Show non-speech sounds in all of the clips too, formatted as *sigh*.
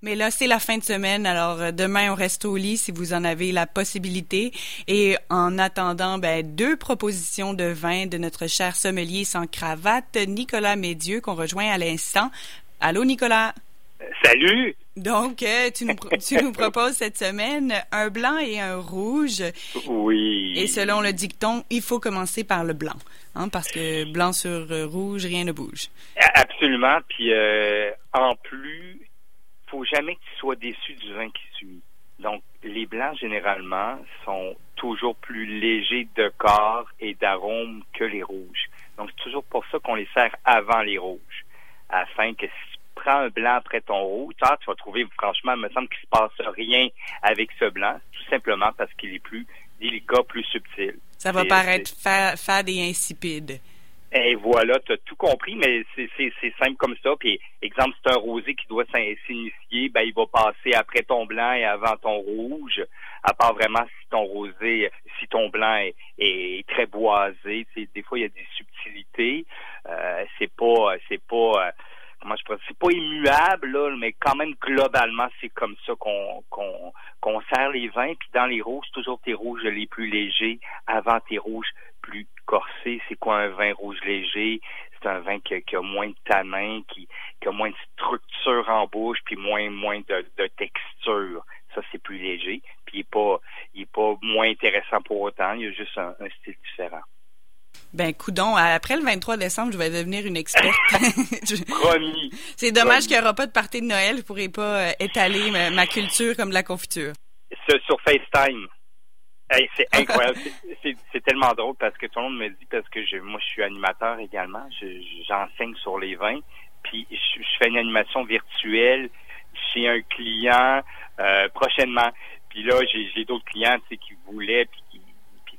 Mais là, c'est la fin de semaine, alors euh, demain, on reste au lit si vous en avez la possibilité. Et en attendant, ben, deux propositions de vin de notre cher sommelier sans cravate, Nicolas Médieux, qu'on rejoint à l'instant. Allô, Nicolas? Salut! Donc, euh, tu, nous, tu nous proposes cette semaine un blanc et un rouge. Oui. Et selon le dicton, il faut commencer par le blanc, hein, parce que blanc sur euh, rouge, rien ne bouge. Absolument. Puis, euh, en plus, faut jamais que tu sois déçu du vin qui suit. Donc, les blancs, généralement, sont toujours plus légers de corps et d'arôme que les rouges. Donc, c'est toujours pour ça qu'on les sert avant les rouges, afin que si tu prends un blanc après ton rouge, tu vas trouver, franchement, il me semble qu'il se passe rien avec ce blanc, tout simplement parce qu'il est plus délicat, plus subtil. Ça va paraître fade et insipide. Et voilà, tu as tout compris, mais c'est simple comme ça. Puis, exemple, c'est un rosé qui doit s'initier, ben il va passer après ton blanc et avant ton rouge, à part vraiment si ton rosé, si ton blanc est, très boisé. Des fois, il y a des subtilités. Euh, c'est pas, c'est pas, euh, comment je pourrais c'est pas immuable, là, mais quand même globalement, c'est comme ça qu'on qu'on qu'on sert les vins. Puis dans les rouges, toujours tes rouges les plus légers avant tes rouges plus corsés. C'est quoi un vin rouge léger? C'est un vin qui, a moins de tanin, qui, qui a moins de structure en bouche, puis moins moins de, de texture. Ça, c'est plus léger. Puis il est pas il est pas moins intéressant pour autant. Il y a juste un style différent. Ben, coudon, après le 23 décembre, je vais devenir une experte. *laughs* Promis. C'est dommage qu'il n'y aura pas de partie de Noël. Je ne pourrai pas euh, étaler ma, culture comme de la confiture. sur FaceTime. C'est *laughs* incroyable. c'est tellement drôle parce que tout le monde me dit, parce que je, moi, je suis animateur également. J'enseigne sur les vins. Puis, je, fais une animation virtuelle chez un client euh, prochainement. Puis là, j'ai d'autres clients qui voulaient, puis qui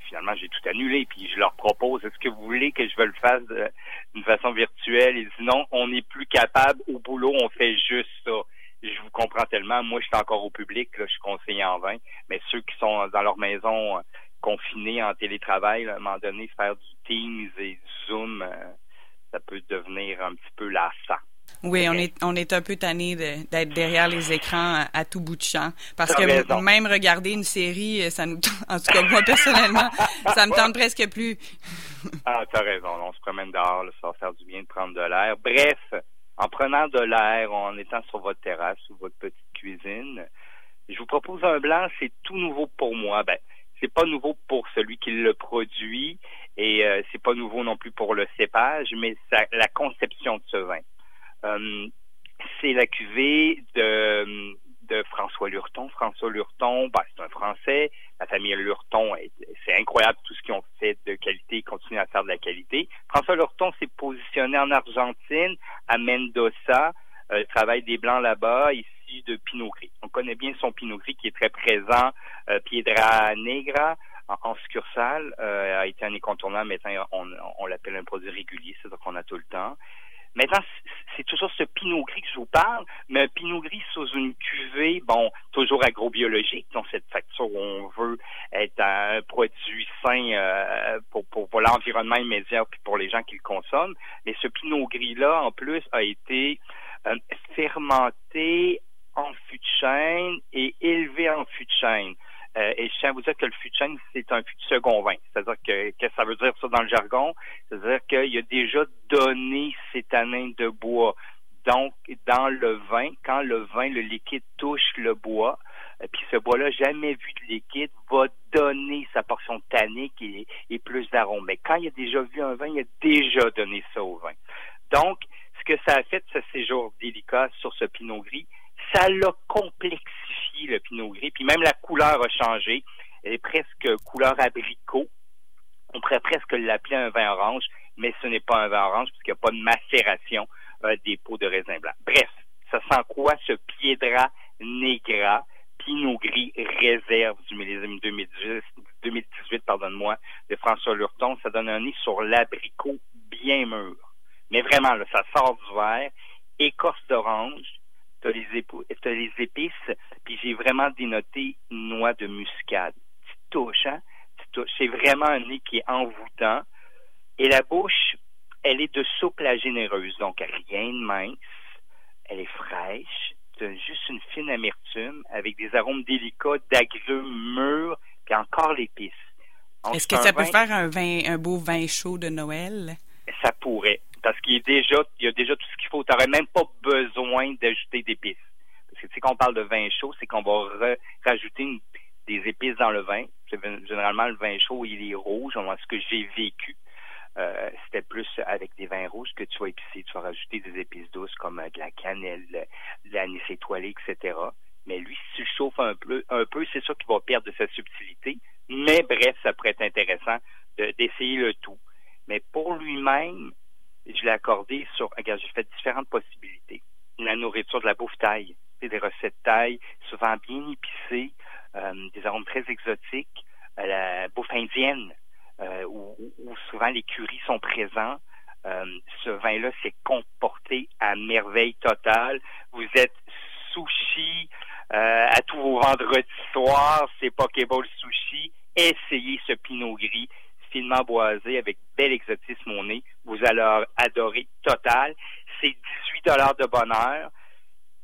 finalement, j'ai tout annulé. Puis je leur propose, est-ce que vous voulez que je le fasse d'une façon virtuelle? Ils disent non, on n'est plus capable. Au boulot, on fait juste ça. Je vous comprends tellement. Moi, je suis encore au public, là, je suis conseiller en vin. Mais ceux qui sont dans leur maison euh, confinés en télétravail, à un moment donné, faire du Teams et du Zoom, euh, ça peut devenir un petit peu lassant. Oui, on est on est un peu tanné d'être derrière les écrans à, tout bout de champ parce que même regarder une série, ça nous *laughs* en tout cas moi personnellement, ça me tente presque plus. ah, t'as raison, on se promène dehors, ça va faire du bien de prendre de l'air. Bref, en prenant de l'air, en étant sur votre terrasse ou votre petite cuisine, je vous propose un blanc, c'est tout nouveau pour moi. Ben, c'est pas nouveau pour celui qui le produit et euh, c'est pas nouveau non plus pour le cépage, mais la conception de ce vin. Euh, c'est la cuvée de, François Lurton. François Lurton, ben, c'est un Français. La famille Lurton, c'est incroyable tout ce qu'ils ont de qualité. Ils continuent à faire de la qualité. François Lurton s'est positionné en Argentine, à Mendoza. Euh, travaille des Blancs là-bas, ici de Pinot Gris. On connaît bien son Pinot Gris qui est très présent. Euh, Piedra Negra, en, succursale, euh, a été un incontournable. Maintenant, on, on l'appelle un produit régulier, c'est-à-dire qu'on a tout le temps. Maintenant, c'est toujours ce pinot gris que je vous parle, mais un pinot gris sous une cuvée, bon, toujours agrobiologique, donc cette facture où on veut être un produit sain euh, pour, l'environnement immédiat puis pour les gens qui le consomment. Mais ce pinot gris-là, en plus, a été euh, fermenté en fût de chêne et élevé en fût de chêne. Euh, et je tiens à vous dire que le fût de chêne, c'est un fût de second vin. C'est-à-dire que, que ça veut dire ça dans le jargon? C'est-à-dire qu'il a déjà donné ses tanins de bois. Donc, dans le vin, quand le vin, le liquide touche le bois, euh, puis ce bois-là, jamais vu de liquide, va donner sa portion tannique et, et plus d'arôme. Mais quand il a déjà vu un vin, il a déjà donné ça au vin. Donc, ce que ça a fait, ce séjour délicat sur ce pinot gris, ça l'a complexifié, le pinot gris. Puis même la couleur a changé. Elle est presque couleur abricot. On pourrait presque l'appeler un vin orange, mais ce n'est pas un vin orange puisqu'il n'y a pas de macération euh, des pots de raisin blanc. Bref, ça sent quoi ce Piedra Negra, Pinot Gris réserve du millésime 2018, 2018 pardonne-moi, de François Lurton. Ça donne un nez sur l'abricot bien mûr. Mais vraiment, là, ça sort du verre, écorce d'orange, t'as les, les épices, puis j'ai vraiment dénoté noix de muscade. Tu touches, hein? C'est vraiment un nez qui est envoûtant. Et la bouche, elle est de souple à généreuse, donc rien de mince. Elle est fraîche. juste une fine amertume avec des arômes délicats d'agrumes mûrs, puis encore l'épice. Est-ce que ça peut faire un vin, un beau vin chaud de Noël? Ça pourrait, parce qu'il est déjà, il y a déjà tout ce qu'il faut. Tu n'aurais même pas besoin d'ajouter d'épices. Parce que tu sais qu'on parle de vin chaud, c'est qu'on va rajouter des épices dans le vin. Généralement, le vin chaud, il est rouge. Ce que j'ai vécu, euh, c'était plus avec des vins rouges que tu vas épicer. Tu vas rajouter des épices douces comme euh, de la cannelle, de l'anis étoilé, etc. Mais lui, si tu chauffes un peu, un peu, c'est sûr qu'il va perdre de sa subtilité. Mais bref, ça pourrait être intéressant d'essayer le tout. Mais pour lui-même, je l'ai accordé sur, regarde, j'ai fait différentes possibilités. La nourriture de la bouffe taille, des recettes taille, souvent bien épicées, euh, des arômes très exotiques, la bouffe indienne, euh, où, souvent les curies sont présents. Euh, ce vin-là s'est comporté à merveille totale. Vous êtes sushi euh, à tous vos vendredis soirs, c'est Pokéball Sushi. Essayez ce Pinot Gris finement boisé avec bel exotisme au nez. Vous allez adorer total. C'est 18 dollars de bonheur.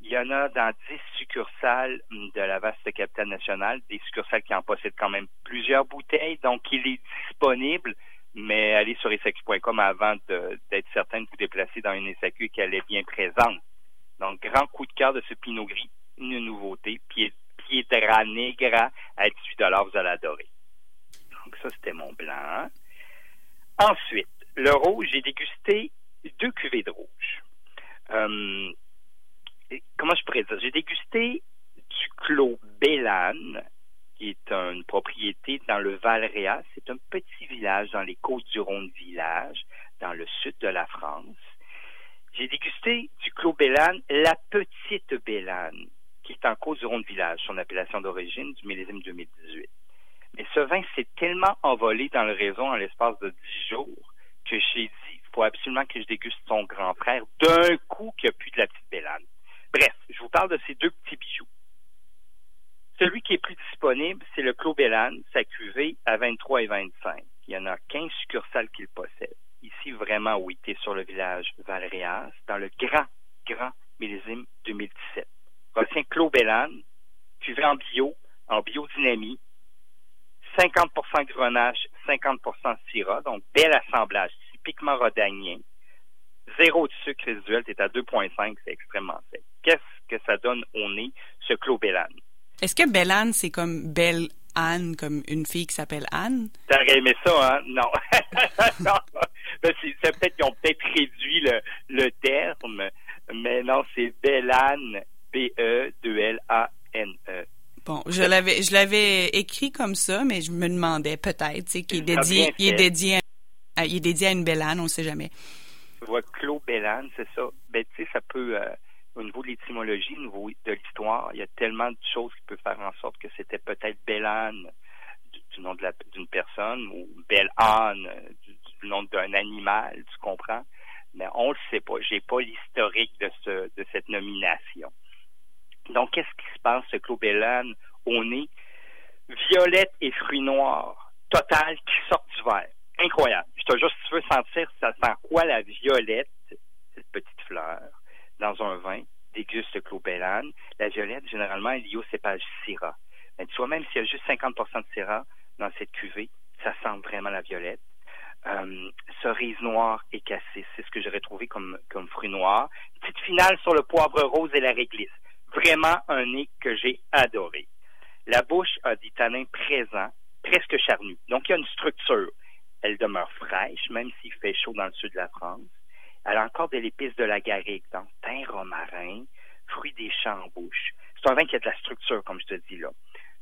Il y en a dans 10 succursales de la vaste capitale nationale, des succursales qui en possèdent quand même plusieurs bouteilles, donc il est disponible, mais allez sur SAQ.com avant d'être certain de vous déplacer dans une et qu'elle est bien présente. Donc, grand coup de cœur de ce Pinot Gris, une nouveauté, Piedra Negra à 18 vous allez adorer. Donc, ça, c'était mon blanc. Ensuite, le rouge, j'ai dégusté deux cuvées de rouge. Euh, comment je pourrais dire, j'ai dégusté du Clos Bélane, qui est une propriété dans le val Réal. C'est un petit village dans les côtes du Rhône village, dans le sud de la France. J'ai dégusté du Clos Bélane, la petite Bélane, qui est en côte du Rhône village, son appellation d'origine du millésime 2018. Mais ce vin s'est tellement envolé dans le réseau en l'espace de dix jours que j'ai dit, il faut absolument que je déguste son grand frère d'un coup qu'il n'y a plus de la petite Bélane. Bref, je vous parle de ces deux petits bijoux. Celui qui est plus disponible, c'est le Clos sa cuvée à 23 et 25. Il y en a 15 succursales qu'il possède. Ici, vraiment, oui, tu sur le village Valréas, dans le grand, grand millésime 2017. Retiens Clos cuvée en bio, en biodynamie, 50% grenache, 50% syrah, donc bel assemblage, typiquement rodanien. Zéro de sucre résiduel, es à 2,5, c'est extrêmement sec qu'est-ce que ça donne au nez, ce Clos. Est-ce que Bellane, c'est comme Belle Anne, comme une fille qui s'appelle Anne? T'aurais aimé ça, hein? Non. *laughs* non. C'est peut-être qu'ils ont peut-être réduit le, le terme, mais non, c'est Bellane, B-E-2-L-A-N-E. Bon, je l'avais, je l'avais écrit comme ça, mais je me demandais peut-être, tu sais, qu'il est dédié, il est dédié, à, il est dédié à une Bellane, on ne sait jamais. Tu vois, Clos Bellane, c'est ça. Ben, tu sais, ça peut, euh, l'étymologie, de l'histoire, il y a tellement de choses qui peuvent faire en sorte que c'était peut-être Bellane du, nom d'une personne ou Belle-Anne du, nom d'un animal, tu comprends? Mais on le sait pas. J'ai pas l'historique de ce de cette nomination. Donc, qu'est-ce qui se passe, ce Clos Bellane au nez? Violette et fruits noirs, total, qui sortent du verre. Incroyable. Je te jure, si tu veux sentir, ça sent quoi la violette, cette petite fleur? dans un vin, déguste Clos Bellane. La violette, généralement, est liée au cépage Syrah. Mais tu vois, même s'il y a juste 50% de Syrah dans cette cuvée, ça sent vraiment la violette. Euh, cerise noire et cassée, c'est ce que j'aurais trouvé comme, comme fruit noir. Petite finale sur le poivre rose et la réglisse. Vraiment un nez que j'ai adoré. La bouche a des tanins présents, presque charnus. Donc, il y a une structure. Elle demeure fraîche, même s'il fait chaud dans le sud de la France. Elle a encore de l'épice de la garrigue, donc thym romarin, fruits des champs en bouche. C'est un vin qui a de la structure, comme je te dis là.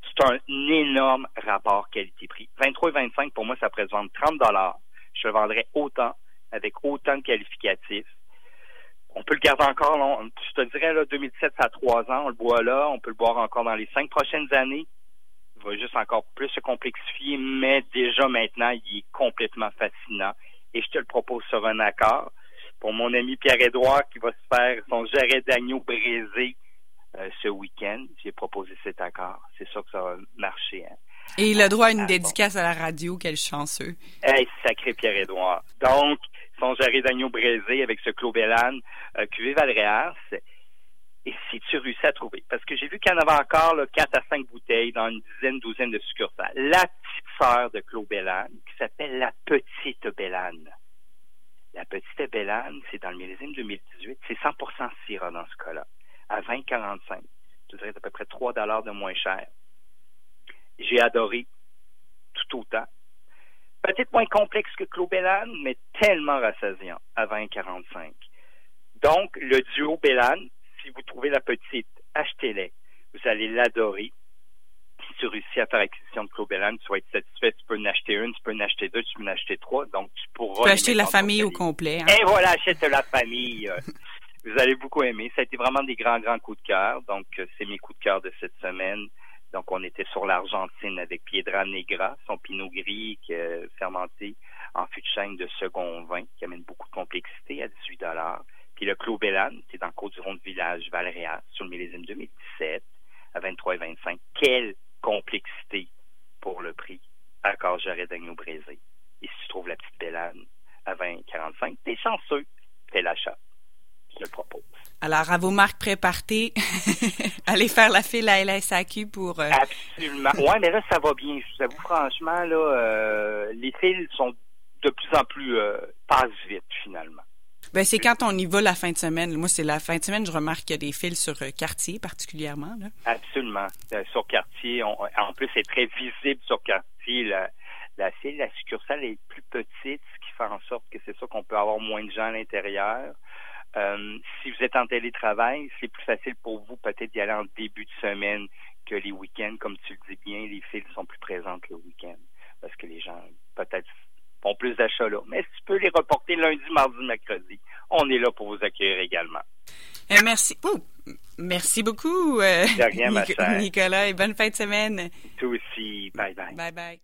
C'est un énorme rapport qualité-prix. 23 et 25, pour moi, ça vendre 30 dollars. Je le vendrais autant, avec autant de qualificatifs. On peut le garder encore, je te dirais, là, 2007, ça a trois ans, on le boit là, on peut le boire encore dans les cinq prochaines années. Il va juste encore plus se complexifier, mais déjà maintenant, il est complètement fascinant. Et je te le propose sur un accord pour mon ami Pierre-Édouard qui va se faire son jarret d'agneau brisé euh, ce week-end. J'ai proposé cet accord. C'est sûr que ça va marcher. Hein. Et il a droit à une ah, dédicace à la radio. Quel chanceux. Hey, sacré Pierre-Édouard. Donc, son jarret d'agneau brisé avec ce Clos Bellane, euh, cuvée Valréas. Et si tu réussis à trouver, parce que j'ai vu qu'il y en avait encore là, 4 à 5 bouteilles dans une dizaine, douzaine de succursales, la petite sœur de Claude Bellane, qui s'appelle la petite Bellane. La petite Bellane, c'est dans le millésime 2018, c'est 100% Syrah dans ce cas-là, à 20,45. Je dirais à peu près 3 dollars de moins cher. J'ai adoré tout autant. Peut-être moins complexe que Claude Bellane, mais tellement rassasiant à 20,45. Donc, le duo Bellane, si vous trouvez la petite, achetez-les. Vous allez l'adorer. Tu réussis à faire acquisition de Claude Bellane, tu vas être satisfait. Tu peux en acheter une, tu peux en acheter deux, tu peux en acheter trois. Donc, tu pourras. Tu peux acheter la famille au complet. Hein? Et voilà, achète la famille. *laughs* vous allez beaucoup aimer. Ça a été vraiment des grands, grands coups de cœur. Donc, c'est mes coups de cœur de cette semaine. Donc, on était sur l'Argentine avec Piedra Negra, son pinot gris fermenté en fût de chêne de second vin, qui amène beaucoup de complexité à 18 dollars. Puis le Clos Bellane, c'est dans le Côte du Rond Village, Valréas, sur le millésime 2017, à 23,25. Quelle complexité pour le prix à Et si tu trouves la petite Bellane à 20,45, t'es chanceux, fais l'achat. Je le propose. Alors, à vos marques prépartées, *laughs* allez faire la file à LSAQ pour... Euh... Absolument. Ouais, mais là, ça va bien. Je vous avoue, franchement, là, euh, les files sont de plus en plus... Euh, passent vite, finalement. Ben, c'est quand on y va la fin de semaine. Moi, c'est la fin de semaine, je remarque qu'il y a des fils sur euh, quartier particulièrement. Là. Absolument. Euh, sur quartier, en plus, c'est très visible sur quartier. La file, la succursale est plus petite, ce qui fait en sorte que c'est ça qu'on peut avoir moins de gens à l'intérieur. Euh, si vous êtes en télétravail, c'est plus facile pour vous peut-être d'y aller en début de semaine que les week-ends. Comme tu le dis bien, les files sont plus présentes le week-end parce que les gens peut-être font plus d'achats là. Mais si tu peux les reporter lundi, mardi, mercredi, on est là pour vous accueillir également. Euh, merci. merci beaucoup, euh, Nicolas, et bonne fin de semaine. Toi aussi. Bye bye. Bye bye.